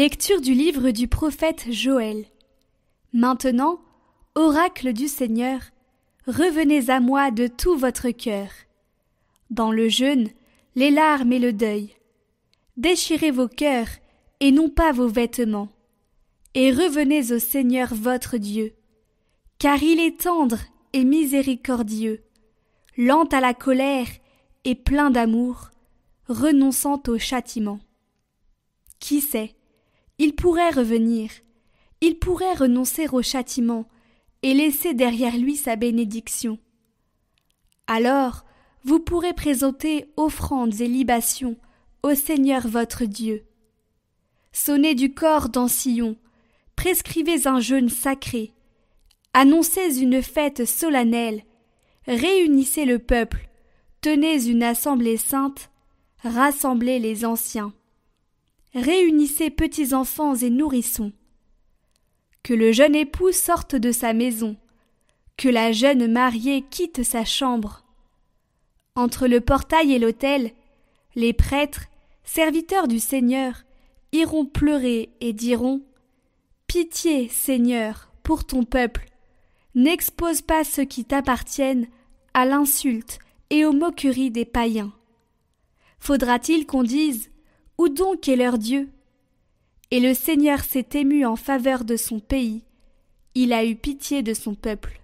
Lecture du livre du prophète Joël. Maintenant, oracle du Seigneur, revenez à moi de tout votre cœur. Dans le jeûne, les larmes et le deuil. Déchirez vos cœurs et non pas vos vêtements. Et revenez au Seigneur votre Dieu. Car il est tendre et miséricordieux, lent à la colère et plein d'amour, renonçant au châtiment. Qui sait, il pourrait revenir, il pourrait renoncer au châtiment et laisser derrière lui sa bénédiction. Alors vous pourrez présenter offrandes et libations au Seigneur votre Dieu. Sonnez du corps dans Sion, prescrivez un jeûne sacré, annoncez une fête solennelle, réunissez le peuple, tenez une assemblée sainte, rassemblez les anciens réunissez petits enfants et nourrissons. Que le jeune époux sorte de sa maison, que la jeune mariée quitte sa chambre. Entre le portail et l'autel, les prêtres, serviteurs du Seigneur, iront pleurer et diront Pitié, Seigneur, pour ton peuple, n'expose pas ceux qui t'appartiennent à l'insulte et aux moqueries des païens. Faudra-t-il qu'on dise où donc est leur Dieu? Et le Seigneur s'est ému en faveur de son pays, il a eu pitié de son peuple.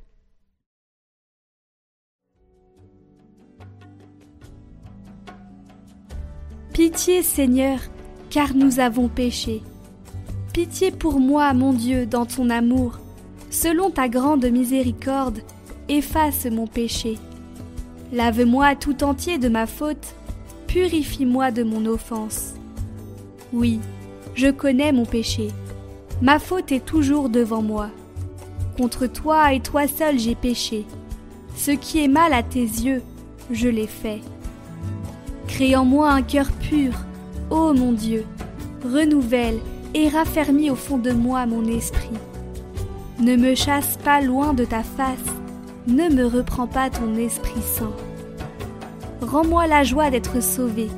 Pitié Seigneur, car nous avons péché. Pitié pour moi, mon Dieu, dans ton amour. Selon ta grande miséricorde, efface mon péché. Lave-moi tout entier de ma faute, purifie-moi de mon offense. Oui, je connais mon péché. Ma faute est toujours devant moi. Contre toi et toi seul j'ai péché. Ce qui est mal à tes yeux, je l'ai fait. Crée en moi un cœur pur, ô mon Dieu, renouvelle et raffermis au fond de moi mon esprit. Ne me chasse pas loin de ta face, ne me reprends pas ton Esprit Saint. Rends-moi la joie d'être sauvé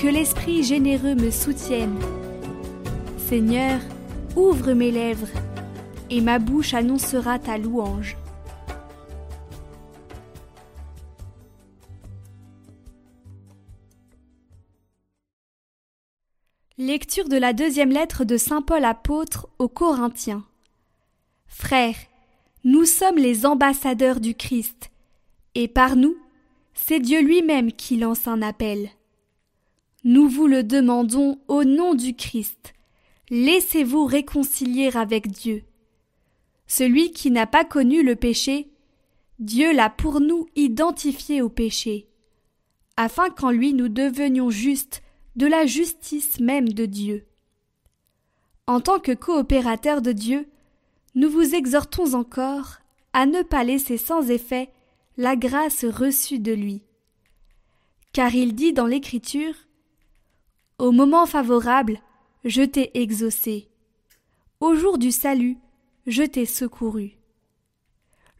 que l'Esprit généreux me soutienne. Seigneur, ouvre mes lèvres, et ma bouche annoncera ta louange. Lecture de la deuxième lettre de Saint Paul apôtre aux Corinthiens. Frères, nous sommes les ambassadeurs du Christ, et par nous, c'est Dieu lui-même qui lance un appel. Nous vous le demandons au nom du Christ. Laissez-vous réconcilier avec Dieu. Celui qui n'a pas connu le péché, Dieu l'a pour nous identifié au péché, afin qu'en lui nous devenions justes de la justice même de Dieu. En tant que coopérateurs de Dieu, nous vous exhortons encore à ne pas laisser sans effet la grâce reçue de lui. Car il dit dans l'Écriture au moment favorable, je t'ai exaucé. Au jour du salut, je t'ai secouru.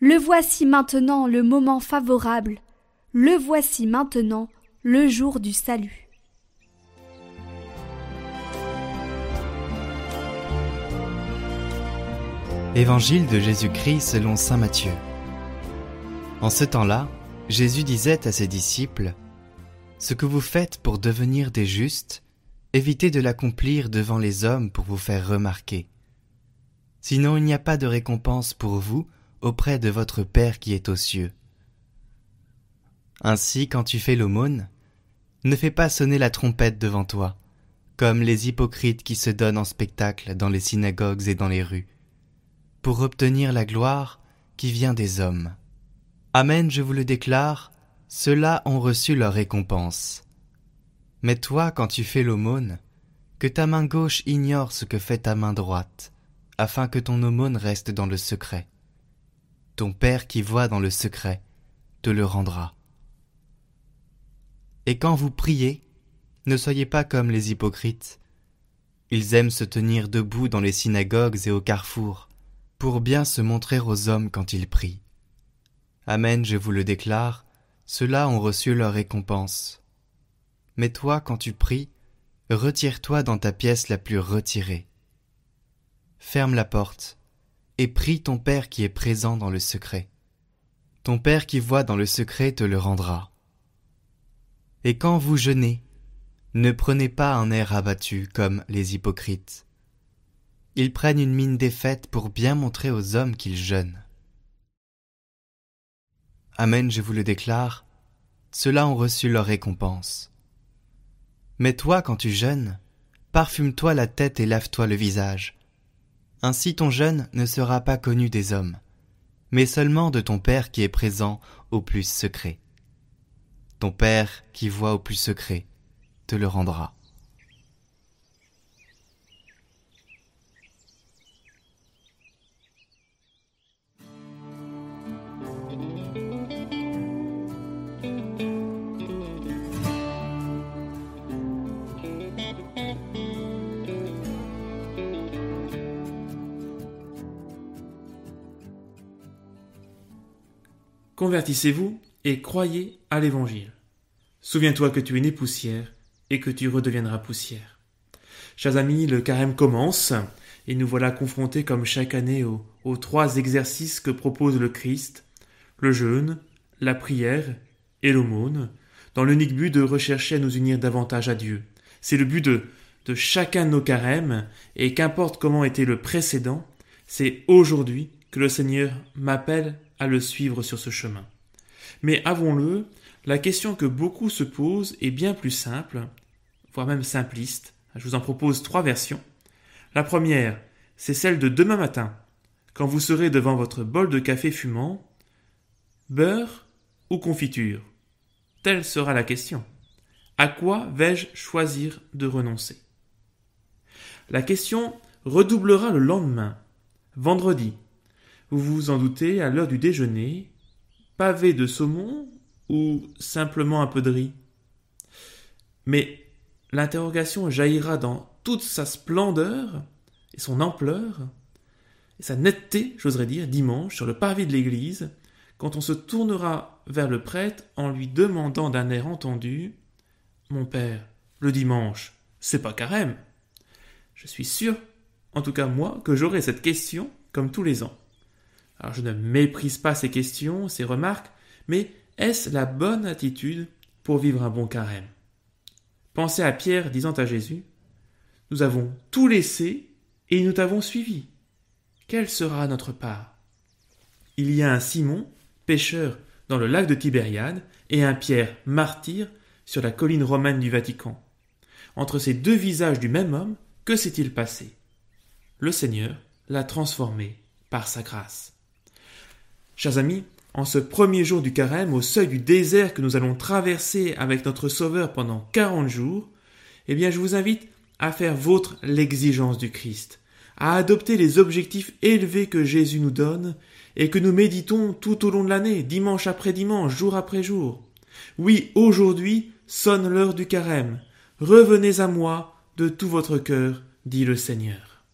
Le voici maintenant le moment favorable, le voici maintenant le jour du salut. Évangile de Jésus-Christ selon Saint Matthieu. En ce temps-là, Jésus disait à ses disciples, Ce que vous faites pour devenir des justes, évitez de l'accomplir devant les hommes pour vous faire remarquer. Sinon il n'y a pas de récompense pour vous auprès de votre Père qui est aux cieux. Ainsi, quand tu fais l'aumône, ne fais pas sonner la trompette devant toi, comme les hypocrites qui se donnent en spectacle dans les synagogues et dans les rues, pour obtenir la gloire qui vient des hommes. Amen, je vous le déclare, ceux-là ont reçu leur récompense. Mais toi, quand tu fais l'aumône, que ta main gauche ignore ce que fait ta main droite, afin que ton aumône reste dans le secret. Ton Père qui voit dans le secret te le rendra. Et quand vous priez, ne soyez pas comme les hypocrites. Ils aiment se tenir debout dans les synagogues et au carrefour, pour bien se montrer aux hommes quand ils prient. Amen, je vous le déclare, ceux-là ont reçu leur récompense. Mais toi, quand tu pries, retire-toi dans ta pièce la plus retirée. Ferme la porte et prie ton Père qui est présent dans le secret. Ton Père qui voit dans le secret te le rendra. Et quand vous jeûnez, ne prenez pas un air abattu comme les hypocrites. Ils prennent une mine défaite pour bien montrer aux hommes qu'ils jeûnent. Amen, je vous le déclare, ceux-là ont reçu leur récompense. Mais toi, quand tu jeûnes, parfume-toi la tête et lave-toi le visage. Ainsi ton jeûne ne sera pas connu des hommes, mais seulement de ton Père qui est présent au plus secret. Ton Père qui voit au plus secret te le rendra. Convertissez-vous et croyez à l'Évangile. Souviens-toi que tu es né poussière et que tu redeviendras poussière. Chers amis, le carême commence et nous voilà confrontés comme chaque année aux, trois exercices que propose le Christ, le jeûne, la prière et l'aumône, dans l'unique but de rechercher à nous unir davantage à Dieu. C'est le but de, de chacun de nos carèmes, et qu'importe comment était le précédent, c'est aujourd'hui que le Seigneur m'appelle à le suivre sur ce chemin. Mais avons-le, la question que beaucoup se posent est bien plus simple, voire même simpliste. Je vous en propose trois versions. La première, c'est celle de demain matin, quand vous serez devant votre bol de café fumant. Beurre ou confiture Telle sera la question. À quoi vais-je choisir de renoncer? La question redoublera le lendemain, vendredi, vous vous en doutez, à l'heure du déjeuner, pavé de saumon ou simplement un peu de riz? Mais l'interrogation jaillira dans toute sa splendeur et son ampleur et sa netteté, j'oserais dire, dimanche, sur le parvis de l'église, quand on se tournera vers le prêtre en lui demandant d'un air entendu Mon père, le dimanche, c'est pas carême. Je suis sûr, en tout cas moi, que j'aurai cette question comme tous les ans. Alors je ne méprise pas ces questions, ces remarques, mais est-ce la bonne attitude pour vivre un bon carême? Pensez à Pierre disant à Jésus Nous avons tout laissé et nous t'avons suivi. Quelle sera notre part? Il y a un Simon, pêcheur dans le lac de Tibériade, et un Pierre, martyr, sur la colline romaine du Vatican. Entre ces deux visages du même homme, que s'est-il passé? Le Seigneur l'a transformé par sa grâce. Chers amis, en ce premier jour du carême, au seuil du désert que nous allons traverser avec notre Sauveur pendant quarante jours, eh bien je vous invite à faire vôtre l'exigence du Christ, à adopter les objectifs élevés que Jésus nous donne et que nous méditons tout au long de l'année, dimanche après dimanche, jour après jour. Oui, aujourd'hui sonne l'heure du carême. Revenez à moi de tout votre cœur, dit le Seigneur.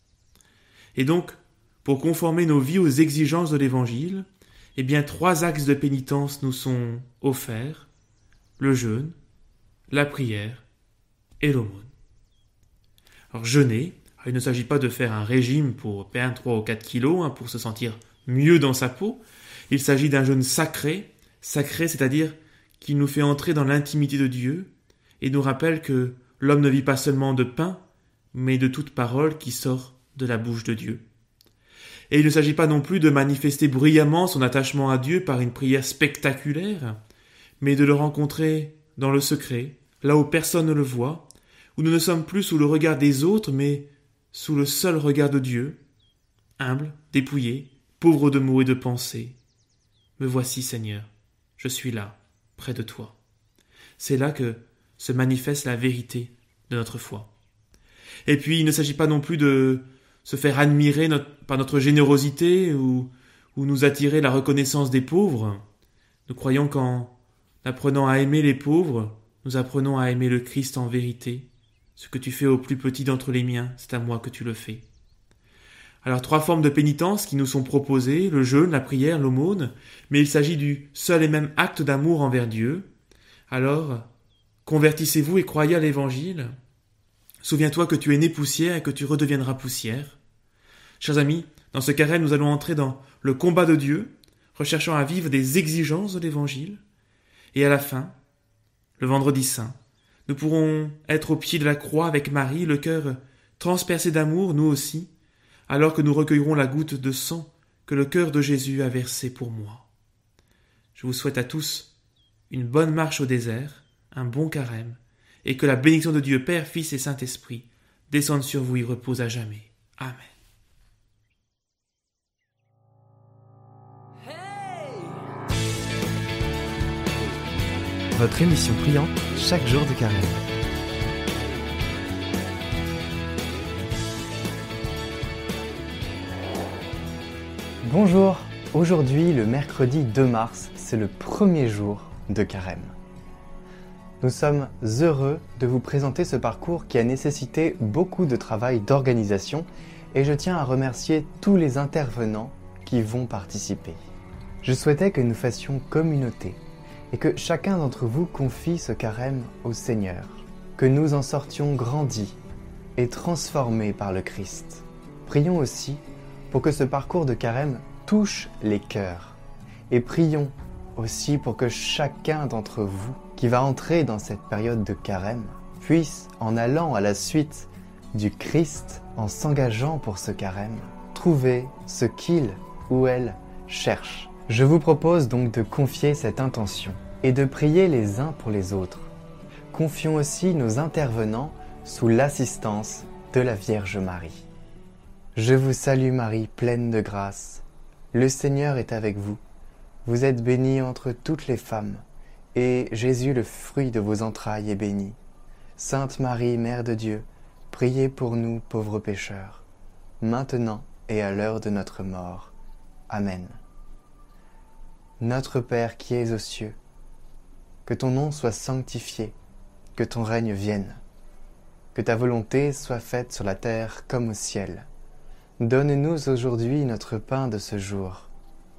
Et donc, pour conformer nos vies aux exigences de l'Évangile, eh bien trois axes de pénitence nous sont offerts, le jeûne, la prière et l'aumône. Alors jeûner, il ne s'agit pas de faire un régime pour perdre 3 ou 4 kilos, hein, pour se sentir mieux dans sa peau, il s'agit d'un jeûne sacré, sacré c'est-à-dire qui nous fait entrer dans l'intimité de Dieu et nous rappelle que l'homme ne vit pas seulement de pain, mais de toute parole qui sort de la bouche de Dieu. Et il ne s'agit pas non plus de manifester bruyamment son attachement à Dieu par une prière spectaculaire, mais de le rencontrer dans le secret, là où personne ne le voit, où nous ne sommes plus sous le regard des autres, mais sous le seul regard de Dieu, humble, dépouillé, pauvre de mots et de pensées. Me voici, Seigneur, je suis là, près de toi. C'est là que se manifeste la vérité de notre foi. Et puis il ne s'agit pas non plus de se faire admirer par notre générosité ou, ou nous attirer la reconnaissance des pauvres. Nous croyons qu'en apprenant à aimer les pauvres, nous apprenons à aimer le Christ en vérité. Ce que tu fais au plus petit d'entre les miens, c'est à moi que tu le fais. Alors trois formes de pénitence qui nous sont proposées, le jeûne, la prière, l'aumône, mais il s'agit du seul et même acte d'amour envers Dieu. Alors, convertissez-vous et croyez à l'Évangile. Souviens-toi que tu es né poussière et que tu redeviendras poussière. Chers amis, dans ce carême, nous allons entrer dans le combat de Dieu, recherchant à vivre des exigences de l'Évangile. Et à la fin, le vendredi saint, nous pourrons être au pied de la croix avec Marie, le cœur transpercé d'amour, nous aussi, alors que nous recueillerons la goutte de sang que le cœur de Jésus a versé pour moi. Je vous souhaite à tous une bonne marche au désert, un bon carême, et que la bénédiction de Dieu Père, Fils et Saint-Esprit descende sur vous et repose à jamais. Amen. Votre émission priante chaque jour de carême. Bonjour, aujourd'hui le mercredi 2 mars, c'est le premier jour de carême. Nous sommes heureux de vous présenter ce parcours qui a nécessité beaucoup de travail d'organisation et je tiens à remercier tous les intervenants qui vont participer. Je souhaitais que nous fassions communauté et que chacun d'entre vous confie ce carême au Seigneur, que nous en sortions grandis et transformés par le Christ. Prions aussi pour que ce parcours de carême touche les cœurs et prions aussi pour que chacun d'entre vous qui va entrer dans cette période de carême puisse, en allant à la suite du Christ, en s'engageant pour ce carême, trouver ce qu'il ou elle cherche. Je vous propose donc de confier cette intention et de prier les uns pour les autres. Confions aussi nos intervenants sous l'assistance de la Vierge Marie. Je vous salue Marie, pleine de grâce. Le Seigneur est avec vous. Vous êtes bénie entre toutes les femmes, et Jésus, le fruit de vos entrailles, est béni. Sainte Marie, Mère de Dieu, priez pour nous pauvres pécheurs, maintenant et à l'heure de notre mort. Amen. Notre Père qui es aux cieux, que ton nom soit sanctifié, que ton règne vienne, que ta volonté soit faite sur la terre comme au ciel. Donne-nous aujourd'hui notre pain de ce jour.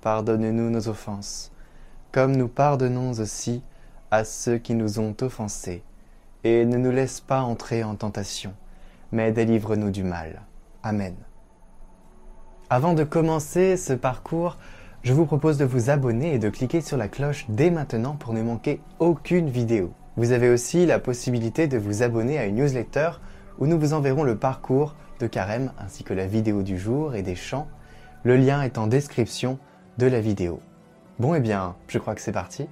Pardonne-nous nos offenses, comme nous pardonnons aussi à ceux qui nous ont offensés. Et ne nous laisse pas entrer en tentation, mais délivre-nous du mal. Amen. Avant de commencer ce parcours, je vous propose de vous abonner et de cliquer sur la cloche dès maintenant pour ne manquer aucune vidéo. Vous avez aussi la possibilité de vous abonner à une newsletter où nous vous enverrons le parcours de carême ainsi que la vidéo du jour et des chants. Le lien est en description de la vidéo. Bon et eh bien, je crois que c'est parti.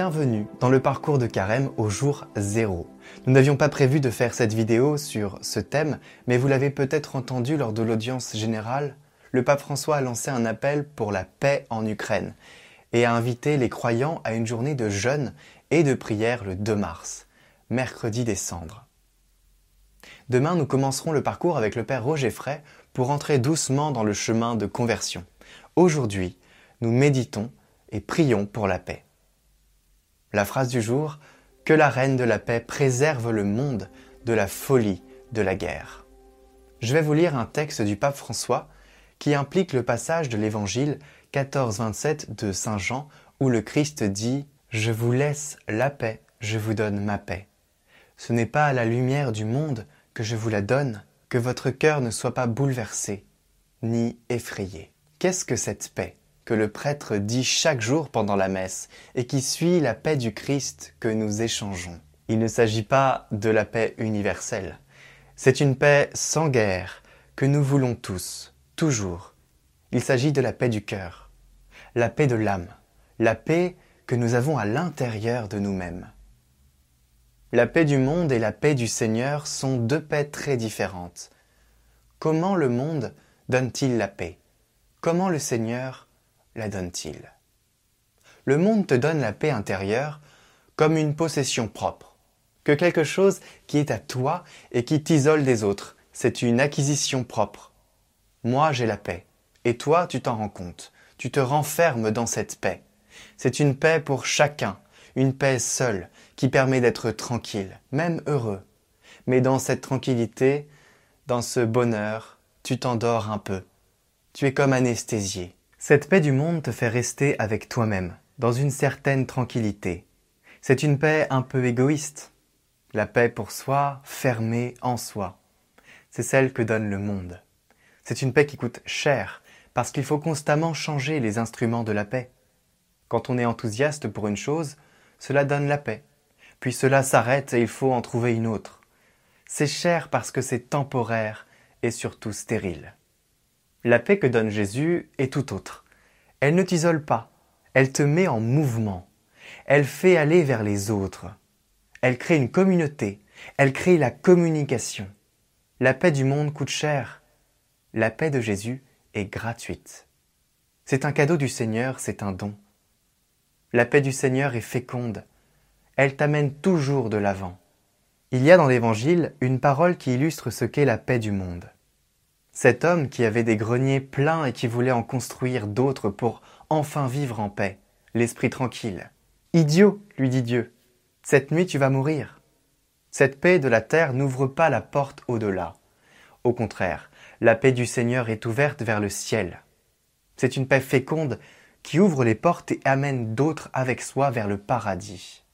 Bienvenue dans le parcours de carême au jour 0. Nous n'avions pas prévu de faire cette vidéo sur ce thème, mais vous l'avez peut-être entendu lors de l'audience générale, le pape François a lancé un appel pour la paix en Ukraine et a invité les croyants à une journée de jeûne et de prière le 2 mars, mercredi des cendres. Demain, nous commencerons le parcours avec le Père Roger Fray pour entrer doucement dans le chemin de conversion. Aujourd'hui, nous méditons et prions pour la paix. La phrase du jour, que la reine de la paix préserve le monde de la folie de la guerre. Je vais vous lire un texte du pape François qui implique le passage de l'évangile 14-27 de Saint Jean où le Christ dit Je vous laisse la paix, je vous donne ma paix. Ce n'est pas à la lumière du monde que je vous la donne, que votre cœur ne soit pas bouleversé, ni effrayé. Qu'est-ce que cette paix? Que le prêtre dit chaque jour pendant la messe et qui suit la paix du Christ que nous échangeons. Il ne s'agit pas de la paix universelle. C'est une paix sans guerre que nous voulons tous, toujours. Il s'agit de la paix du cœur, la paix de l'âme, la paix que nous avons à l'intérieur de nous-mêmes. La paix du monde et la paix du Seigneur sont deux paix très différentes. Comment le monde donne-t-il la paix? Comment le Seigneur la donne-t-il? Le monde te donne la paix intérieure comme une possession propre, que quelque chose qui est à toi et qui t'isole des autres. C'est une acquisition propre. Moi, j'ai la paix, et toi, tu t'en rends compte. tu te renfermes dans cette paix. C'est une paix pour chacun, une paix seule, qui permet d'être tranquille, même heureux. Mais dans cette tranquillité, dans ce bonheur, tu t'endors un peu. Tu es comme anesthésié. Cette paix du monde te fait rester avec toi-même, dans une certaine tranquillité. C'est une paix un peu égoïste. La paix pour soi, fermée en soi. C'est celle que donne le monde. C'est une paix qui coûte cher, parce qu'il faut constamment changer les instruments de la paix. Quand on est enthousiaste pour une chose, cela donne la paix. Puis cela s'arrête et il faut en trouver une autre. C'est cher parce que c'est temporaire et surtout stérile. La paix que donne Jésus est tout autre. Elle ne t'isole pas, elle te met en mouvement, elle fait aller vers les autres, elle crée une communauté, elle crée la communication. La paix du monde coûte cher, la paix de Jésus est gratuite. C'est un cadeau du Seigneur, c'est un don. La paix du Seigneur est féconde, elle t'amène toujours de l'avant. Il y a dans l'Évangile une parole qui illustre ce qu'est la paix du monde. Cet homme qui avait des greniers pleins et qui voulait en construire d'autres pour enfin vivre en paix, l'esprit tranquille. Idiot, lui dit Dieu, cette nuit tu vas mourir. Cette paix de la terre n'ouvre pas la porte au-delà. Au contraire, la paix du Seigneur est ouverte vers le ciel. C'est une paix féconde qui ouvre les portes et amène d'autres avec soi vers le paradis.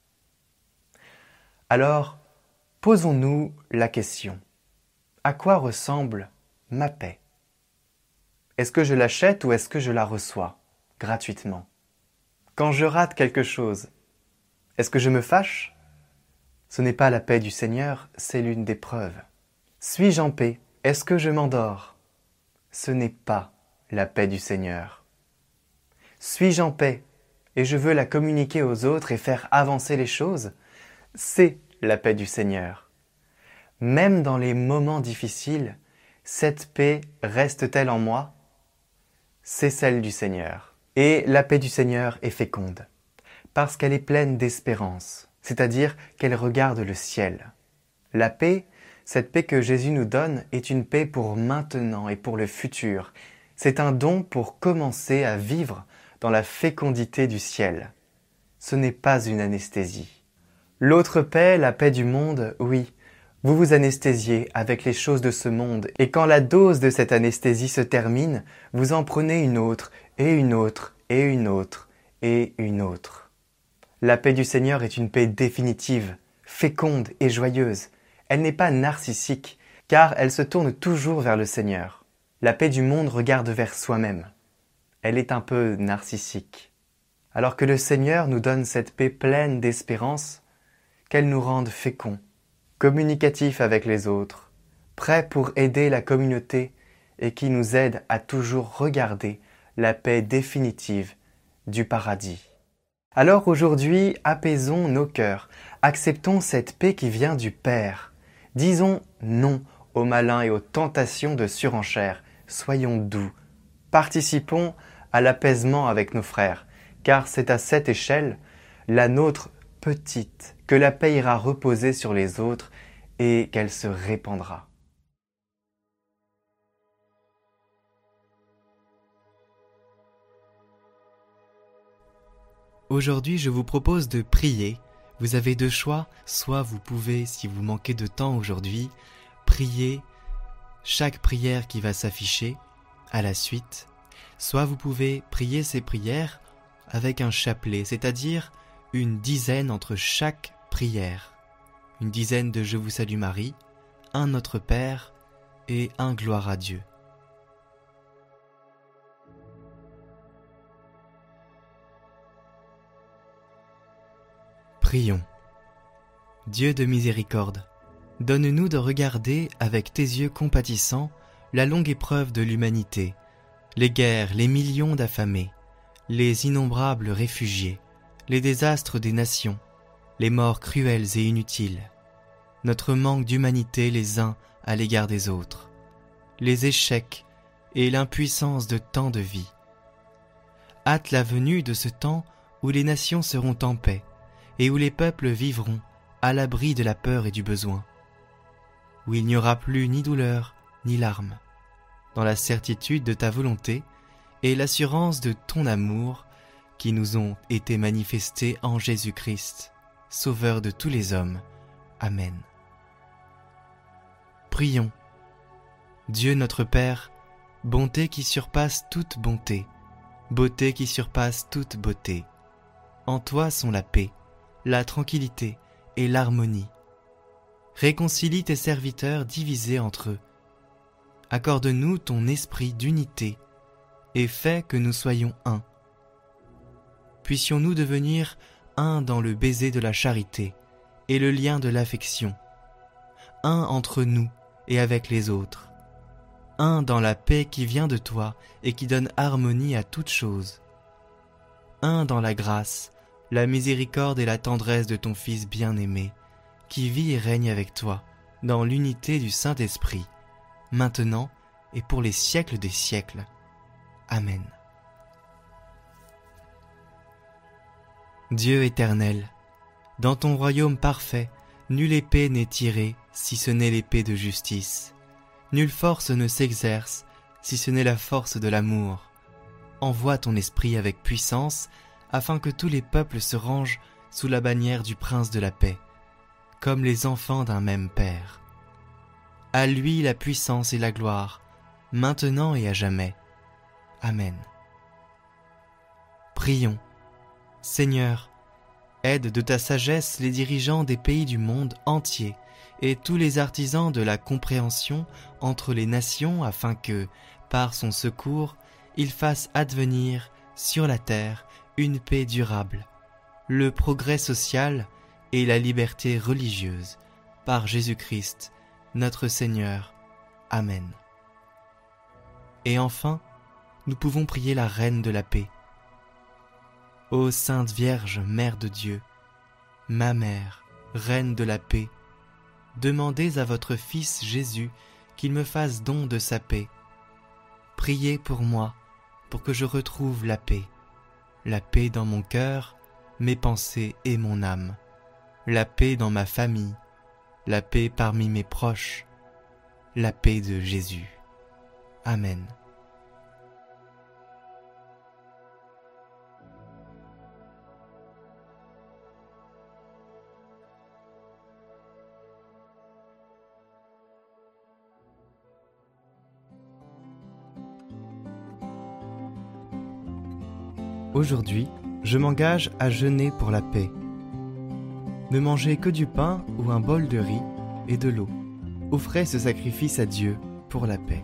Alors, posons-nous la question. À quoi ressemble ma paix. Est-ce que je l'achète ou est-ce que je la reçois gratuitement? Quand je rate quelque chose, est-ce que je me fâche? Ce n'est pas la paix du Seigneur, c'est l'une des preuves. Suis-je en paix? Est-ce que je m'endors? Ce n'est pas la paix du Seigneur. Suis-je en paix? Et je veux la communiquer aux autres et faire avancer les choses? C'est la paix du Seigneur. Même dans les moments difficiles, cette paix reste-t-elle en moi? C'est celle du Seigneur. Et la paix du Seigneur est féconde, parce qu'elle est pleine d'espérance, c'est-à-dire qu'elle regarde le ciel. La paix, cette paix que Jésus nous donne, est une paix pour maintenant et pour le futur. C'est un don pour commencer à vivre dans la fécondité du ciel. Ce n'est pas une anesthésie. L'autre paix, la paix du monde, oui, vous vous anesthésiez avec les choses de ce monde, et quand la dose de cette anesthésie se termine, vous en prenez une autre, et une autre, et une autre, et une autre. La paix du Seigneur est une paix définitive, féconde et joyeuse. Elle n'est pas narcissique, car elle se tourne toujours vers le Seigneur. La paix du monde regarde vers soi-même. Elle est un peu narcissique. Alors que le Seigneur nous donne cette paix pleine d'espérance, qu'elle nous rende féconds, communicatif avec les autres, prêt pour aider la communauté et qui nous aide à toujours regarder la paix définitive du paradis. Alors aujourd'hui, apaisons nos cœurs, acceptons cette paix qui vient du Père. Disons non aux malins et aux tentations de surenchère, soyons doux, participons à l'apaisement avec nos frères, car c'est à cette échelle, la nôtre petite, que la paix ira reposer sur les autres et qu'elle se répandra. Aujourd'hui, je vous propose de prier. Vous avez deux choix, soit vous pouvez, si vous manquez de temps aujourd'hui, prier chaque prière qui va s'afficher à la suite, soit vous pouvez prier ces prières avec un chapelet, c'est-à-dire une dizaine entre chaque une dizaine de Je vous salue Marie, un Notre Père et un Gloire à Dieu. Prions. Dieu de miséricorde, donne-nous de regarder avec tes yeux compatissants la longue épreuve de l'humanité, les guerres, les millions d'affamés, les innombrables réfugiés, les désastres des nations, les morts cruelles et inutiles, notre manque d'humanité les uns à l'égard des autres, les échecs et l'impuissance de tant de vies. Hâte la venue de ce temps où les nations seront en paix et où les peuples vivront à l'abri de la peur et du besoin, où il n'y aura plus ni douleur ni larmes, dans la certitude de ta volonté et l'assurance de ton amour qui nous ont été manifestés en Jésus-Christ, Sauveur de tous les hommes. Amen. Prions. Dieu notre Père, bonté qui surpasse toute bonté, beauté qui surpasse toute beauté. En toi sont la paix, la tranquillité et l'harmonie. Réconcilie tes serviteurs divisés entre eux. Accorde-nous ton esprit d'unité et fais que nous soyons un. Puissions-nous devenir un dans le baiser de la charité et le lien de l'affection, un entre nous et avec les autres, un dans la paix qui vient de toi et qui donne harmonie à toutes choses, un dans la grâce, la miséricorde et la tendresse de ton Fils bien-aimé, qui vit et règne avec toi dans l'unité du Saint-Esprit, maintenant et pour les siècles des siècles. Amen. Dieu éternel, dans ton royaume parfait, nulle épée n'est tirée si ce n'est l'épée de justice. Nulle force ne s'exerce si ce n'est la force de l'amour. Envoie ton esprit avec puissance afin que tous les peuples se rangent sous la bannière du prince de la paix, comme les enfants d'un même Père. À lui la puissance et la gloire, maintenant et à jamais. Amen. Prions. Seigneur, aide de ta sagesse les dirigeants des pays du monde entier et tous les artisans de la compréhension entre les nations afin que, par son secours, ils fassent advenir sur la terre une paix durable, le progrès social et la liberté religieuse, par Jésus-Christ, notre Seigneur. Amen. Et enfin, nous pouvons prier la Reine de la paix. Ô Sainte Vierge, Mère de Dieu, ma Mère, Reine de la paix, demandez à votre Fils Jésus qu'il me fasse don de sa paix. Priez pour moi, pour que je retrouve la paix, la paix dans mon cœur, mes pensées et mon âme, la paix dans ma famille, la paix parmi mes proches, la paix de Jésus. Amen. Aujourd'hui, je m'engage à jeûner pour la paix. Ne manger que du pain ou un bol de riz et de l'eau. Offrez ce sacrifice à Dieu pour la paix.